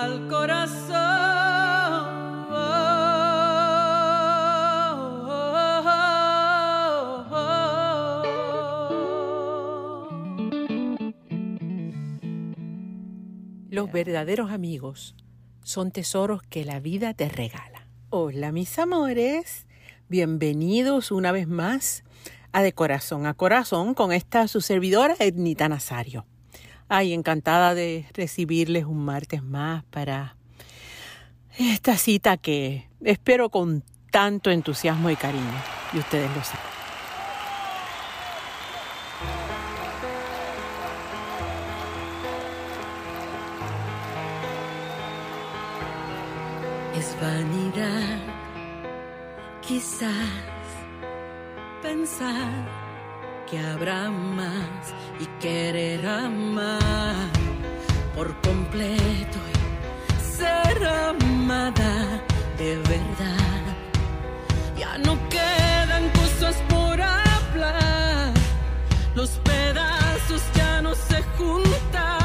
al corazón. Los verdaderos amigos son tesoros que la vida te regala. Hola mis amores, bienvenidos una vez más a De Corazón a Corazón con esta su servidora Ednita Nazario. Ay, encantada de recibirles un martes más para esta cita que espero con tanto entusiasmo y cariño, y ustedes lo saben. Es vanidad, quizás pensar que habrá más y querer amar por completo y ser amada de verdad. Ya no quedan cosas por hablar, los pedazos ya no se juntan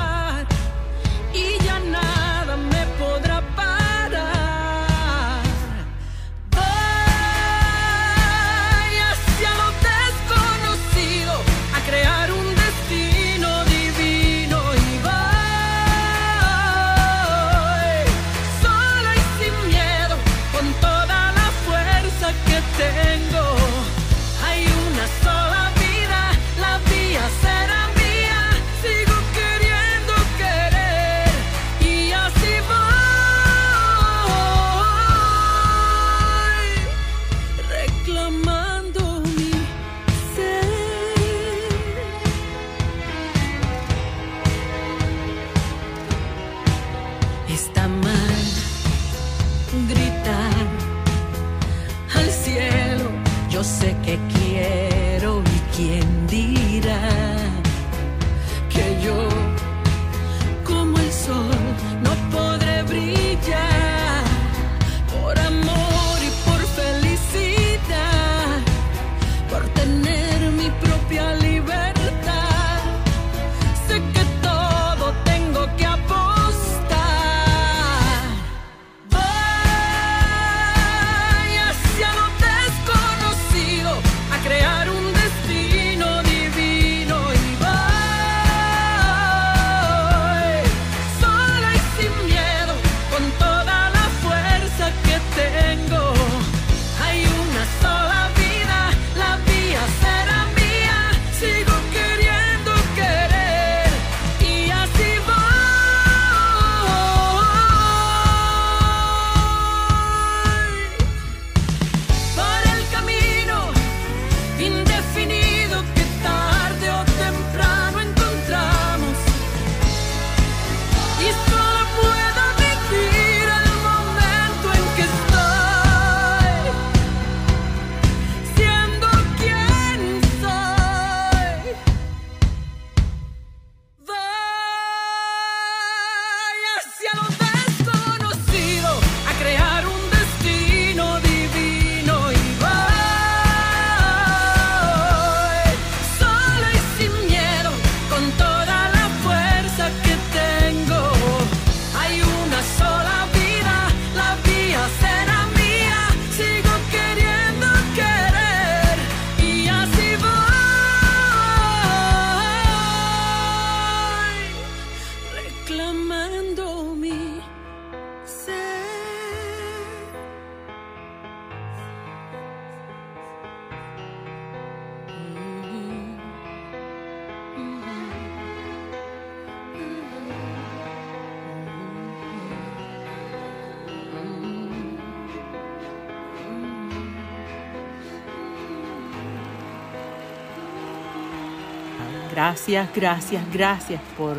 Gracias, gracias, gracias por,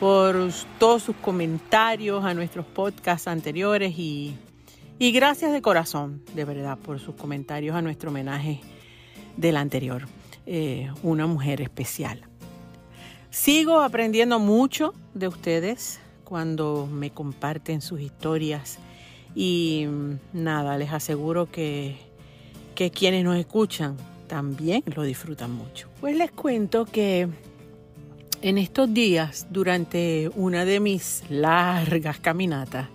por todos sus comentarios a nuestros podcasts anteriores y, y gracias de corazón, de verdad, por sus comentarios a nuestro homenaje del anterior, eh, una mujer especial. Sigo aprendiendo mucho de ustedes cuando me comparten sus historias y mm, nada, les aseguro que, que quienes nos escuchan también lo disfrutan mucho. Pues les cuento que En estos días, durante una de mis largas caminatas,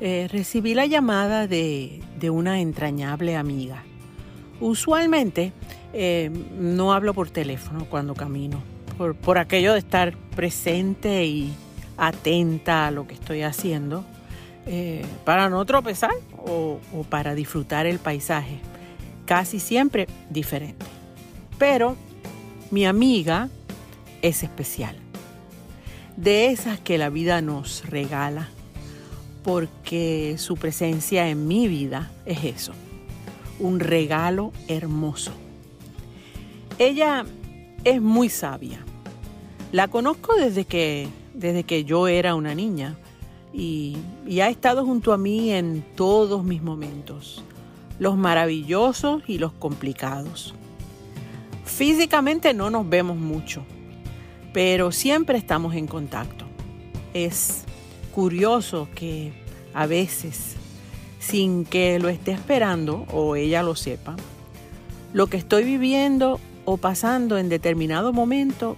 eh, recibí la llamada de, una entrañable amiga. Usualmente eh, no hablo por teléfono cuando camino, por, aquello de estar presente y atenta a lo que estoy haciendo, eh, para no tropezar o para disfrutar el paisaje, casi siempre diferente. Pero mi amiga es especial, de esas que la vida nos regala porque su presencia en mi vida es eso, un regalo hermoso. Ella es muy sabia. La conozco desde que, desde que yo era una niña y, y ha estado junto a mí en todos mis momentos, los maravillosos y los complicados. Físicamente no nos vemos mucho, pero siempre estamos en contacto. Es curioso que a veces, sin que lo esté esperando o ella lo sepa, lo que estoy viviendo o pasando en determinado momento,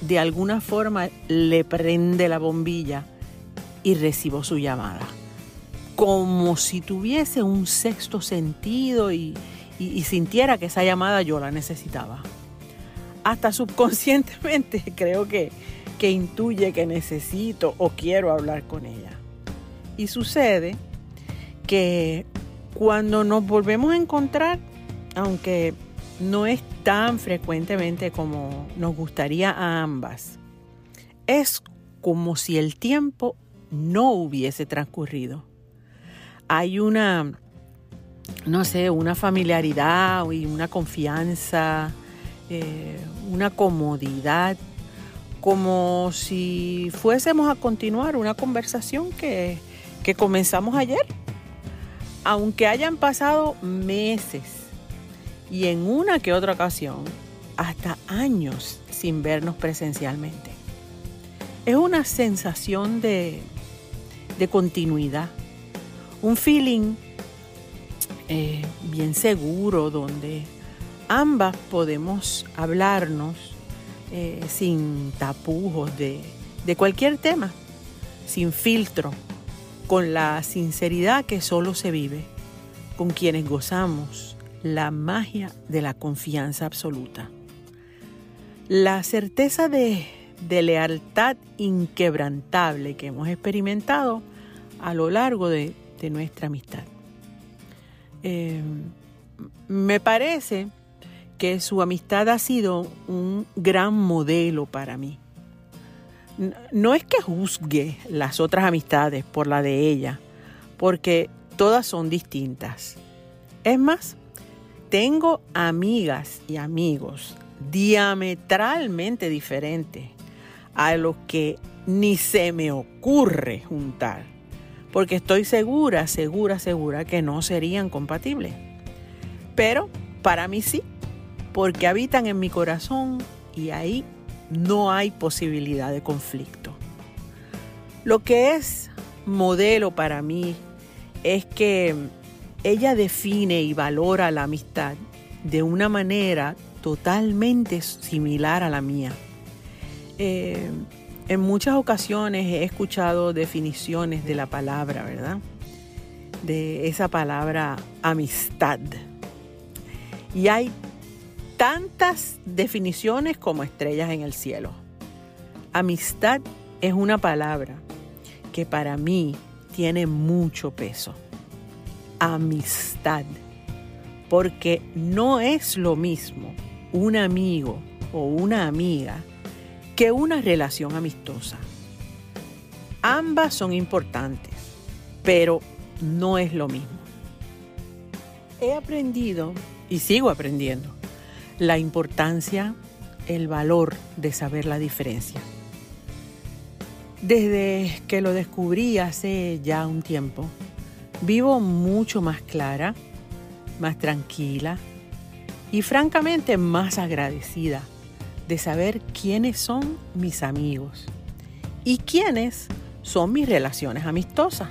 de alguna forma le prende la bombilla y recibo su llamada. Como si tuviese un sexto sentido y, sintiera que esa llamada yo la necesitaba. Hasta subconscientemente creo que, que intuye que necesito o quiero hablar con ella. Y sucede que cuando nos volvemos a encontrar, aunque no es tan frecuentemente como nos gustaría a ambas, es como si el tiempo no hubiese transcurrido. Hay una, no sé, una familiaridad y una confianza, eh, una comodidad como si fuésemos a continuar una conversación que, comenzamos ayer, aunque hayan pasado meses y en una que otra ocasión hasta años sin vernos presencialmente. Es una sensación de, continuidad, un feeling eh, bien seguro donde ambas podemos hablarnos eh, sin tapujos de, de cualquier tema, sin filtro, con la sinceridad que solo se vive con quienes gozamos la magia de la confianza absoluta. La certeza de, de lealtad inquebrantable que hemos experimentado a lo largo de, de nuestra amistad. Eh, me parece que su amistad ha sido un gran modelo para mí. No es que juzgue las otras amistades por la de ella, porque todas son distintas. Es más, tengo amigas y amigos diametralmente diferentes a los que ni se me ocurre juntar, porque estoy segura, segura, segura que no serían compatibles. Pero para mí sí porque habitan en mi corazón y ahí no hay posibilidad de conflicto. Lo que es modelo para mí es que ella define y valora la amistad de una manera totalmente similar a la mía. Eh, en muchas ocasiones he escuchado definiciones de la palabra, ¿verdad? De esa palabra amistad. Y hay tantas definiciones como estrellas en el cielo. Amistad es una palabra que para mí tiene mucho peso. Amistad. Porque no es lo mismo un amigo o una amiga que una relación amistosa. Ambas son importantes, pero no es lo mismo. He aprendido y sigo aprendiendo la importancia, el valor de saber la diferencia. Desde que lo descubrí hace ya un tiempo, vivo mucho más clara, más tranquila y francamente más agradecida de saber quiénes son mis amigos y quiénes son mis relaciones amistosas.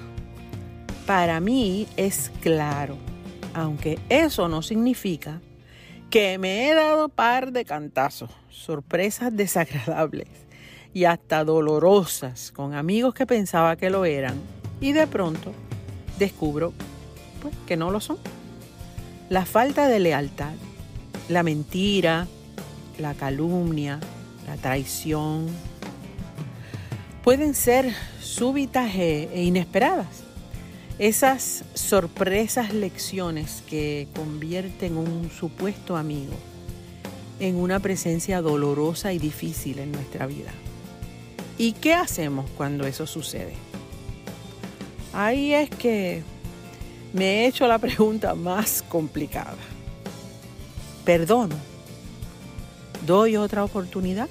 Para mí es claro, aunque eso no significa que me he dado par de cantazos, sorpresas desagradables y hasta dolorosas con amigos que pensaba que lo eran y de pronto descubro pues, que no lo son. La falta de lealtad, la mentira, la calumnia, la traición, pueden ser súbitas e, e inesperadas. Esas sorpresas lecciones que convierten un supuesto amigo en una presencia dolorosa y difícil en nuestra vida. ¿Y qué hacemos cuando eso sucede? Ahí es que me he hecho la pregunta más complicada. ¿Perdono? ¿Doy otra oportunidad?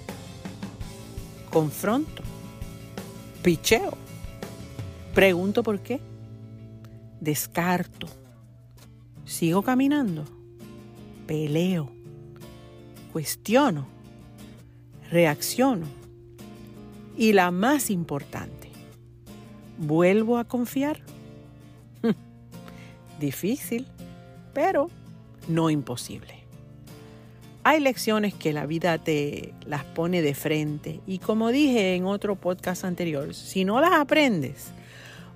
¿Confronto? ¿Picheo? ¿Pregunto por qué? ¿Descarto? ¿Sigo caminando? ¿Peleo? ¿Cuestiono? ¿Reacciono? Y la más importante, ¿vuelvo a confiar? Difícil, pero no imposible. Hay lecciones que la vida te las pone de frente y como dije en otro podcast anterior, si no las aprendes,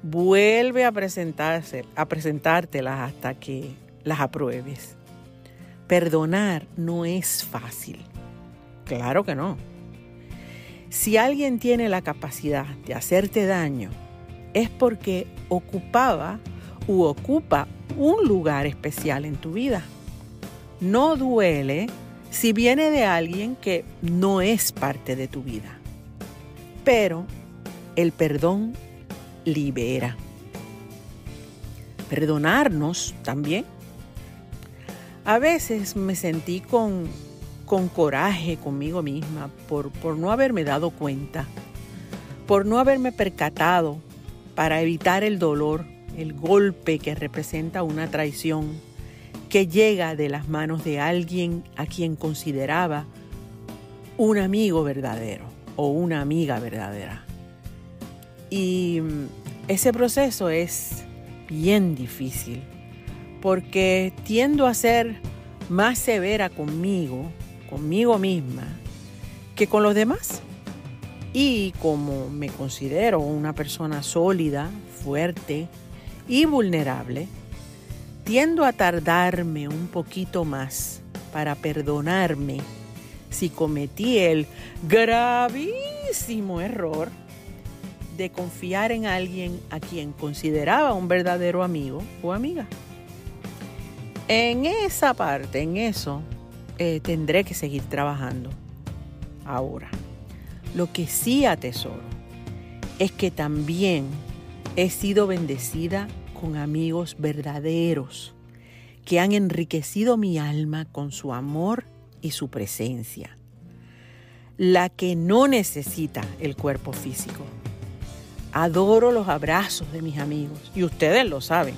vuelve a, presentarse, a presentártelas hasta que las apruebes. Perdonar no es fácil. Claro que no. Si alguien tiene la capacidad de hacerte daño, es porque ocupaba u ocupa un lugar especial en tu vida. No duele si viene de alguien que no es parte de tu vida. Pero el perdón libera. Perdonarnos también. A veces me sentí con, con coraje conmigo misma por, por no haberme dado cuenta, por no haberme percatado para evitar el dolor el golpe que representa una traición llega de las manos de alguien a quien consideraba un amigo verdadero o una amiga verdadera. Y mm, ese proceso es bien difícil porque tiendo a ser más severa conmigo, conmigo misma, que con los demás. Y como me considero una persona sólida, fuerte, y vulnerable, tiendo a tardarme un poquito más para perdonarme si cometí el gravísimo error de confiar en alguien a quien consideraba un verdadero amigo o amiga. En esa parte, en eso, eh, tendré que seguir trabajando. Ahora, lo que sí atesoro es que también He sido bendecida con amigos verdaderos que han enriquecido mi alma con su amor y su presencia. La que no necesita el cuerpo físico. Adoro los abrazos de mis amigos y ustedes lo saben.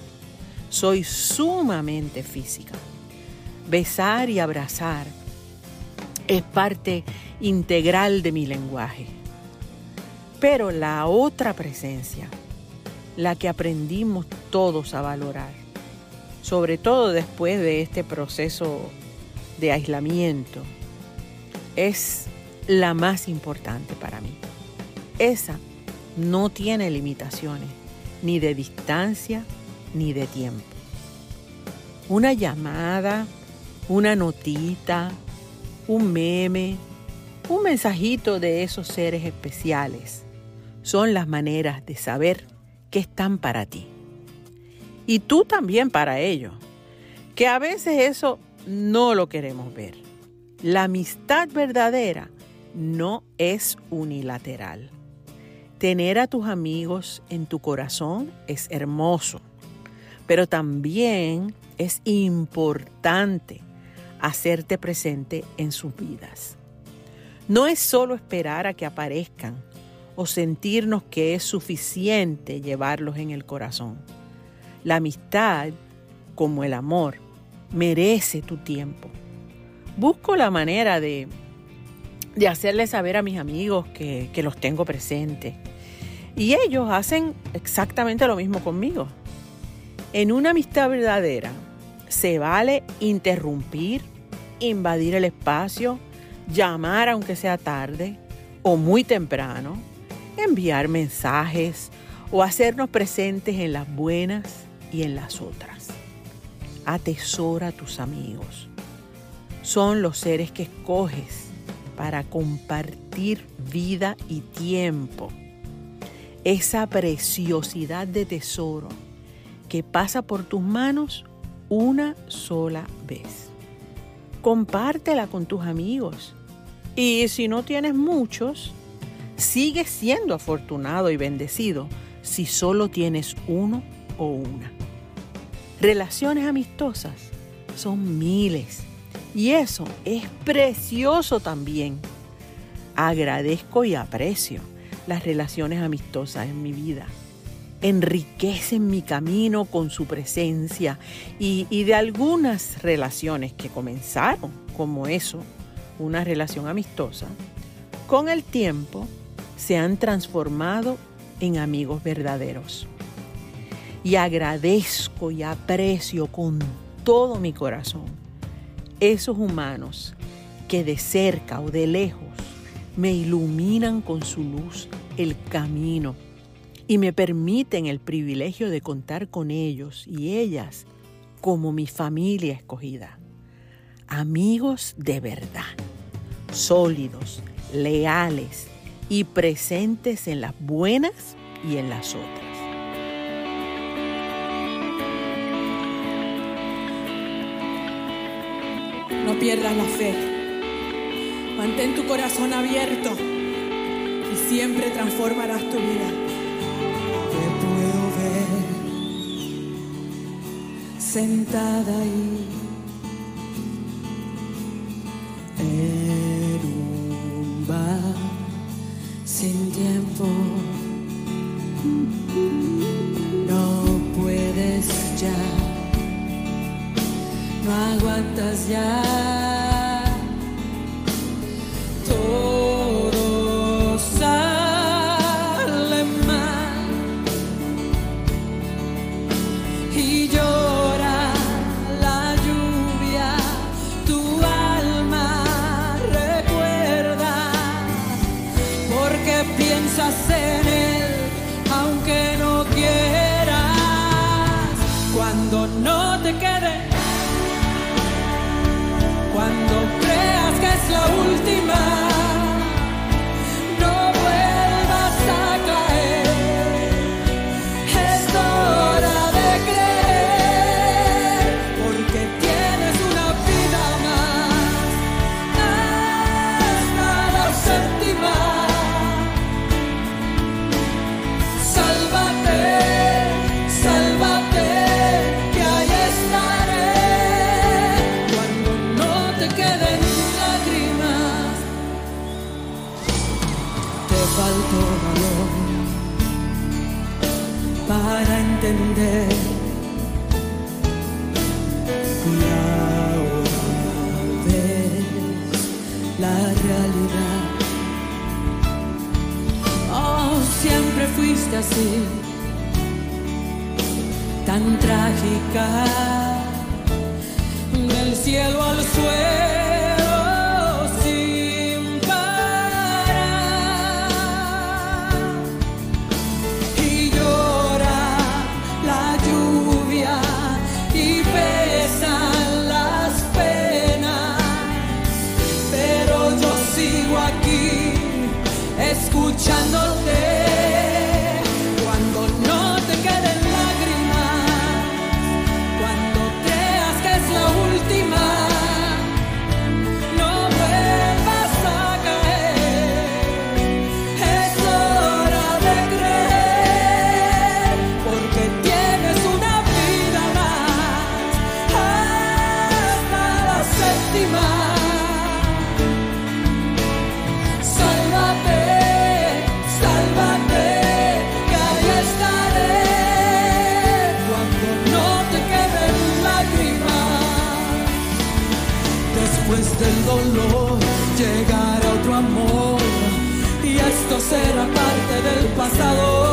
Soy sumamente física. Besar y abrazar es parte integral de mi lenguaje. Pero la otra presencia, la que aprendimos todos a valorar, sobre todo después de este proceso de aislamiento, es la más importante para mí. Esa no tiene limitaciones, ni de distancia, ni de tiempo. Una llamada, una notita, un meme, un mensajito de esos seres especiales son las maneras de saber que están para ti. Y tú también para ellos. Que a veces eso no lo queremos ver. La amistad verdadera no es unilateral. Tener a tus amigos en tu corazón es hermoso, pero también es importante hacerte presente en sus vidas. No es solo esperar a que aparezcan o sentirnos que es suficiente llevarlos en el corazón. La amistad, como el amor, merece tu tiempo. Busco la manera de, de hacerle saber a mis amigos que, que los tengo presentes. Y ellos hacen exactamente lo mismo conmigo. En una amistad verdadera se vale interrumpir, invadir el espacio, llamar aunque sea tarde, o muy temprano, enviar mensajes o hacernos presentes en las buenas y en las otras. Atesora a tus amigos. Son los seres que escoges para compartir vida y tiempo. Esa preciosidad de tesoro que pasa por tus manos una sola vez. Compártela con tus amigos. Y si no tienes muchos, sigue siendo afortunado y bendecido si solo tienes uno o una. Relaciones amistosas son miles y eso es precioso también. Agradezco y aprecio las relaciones amistosas en mi vida. Enriquecen mi camino con su presencia y, y de algunas relaciones que comenzaron como eso, una relación amistosa, con el tiempo se han transformado en amigos verdaderos. Y agradezco y aprecio con todo mi corazón esos humanos que de cerca o de lejos me iluminan con su luz el camino y me permiten el privilegio de contar con ellos y ellas como mi familia escogida. Amigos de verdad, sólidos, leales y presentes en las buenas y en las otras. No pierdas la fe. Mantén tu corazón abierto y siempre transformarás tu vida. Te puedo ver sentada ahí en un bar sin tiempo. No dolor llegará otro amor y esto será parte del pasado.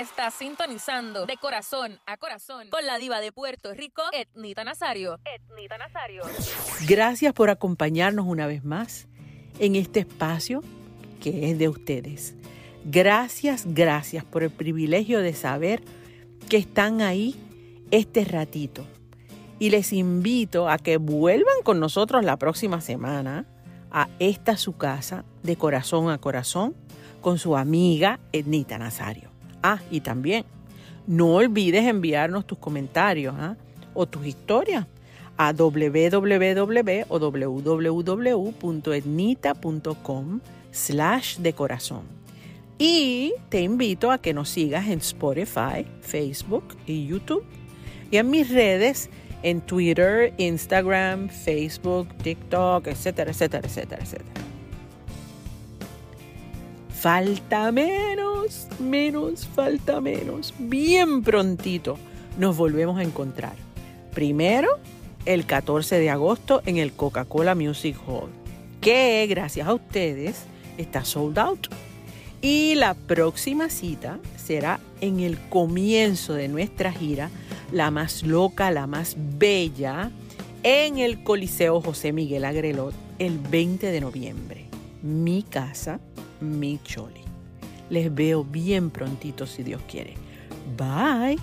Estás sintonizando de corazón a corazón con la diva de Puerto Rico, Etnita Nazario. Etnita Nazario. Gracias por acompañarnos una vez más en este espacio que es de ustedes. Gracias, gracias por el privilegio de saber que están ahí este ratito. Y les invito a que vuelvan con nosotros la próxima semana a esta su casa de corazón a corazón con su amiga Ednita Nazario. Ah, y también no olvides enviarnos tus comentarios ¿ah? o tus historias a www www.etnita.com slash de corazón. Y te invito a que nos sigas en Spotify, Facebook y YouTube. Y en mis redes, en Twitter, Instagram, Facebook, TikTok, etcétera, etcétera, etcétera, etcétera. Falta menos, menos, falta menos. Bien prontito nos volvemos a encontrar. Primero, el 14 de agosto en el Coca-Cola Music Hall, que gracias a ustedes está sold out. Y la próxima cita será en el comienzo de nuestra gira, la más loca, la más bella, en el Coliseo José Miguel Agrelot el 20 de noviembre. Mi casa mi choli. Les veo bien prontito si Dios quiere. Bye.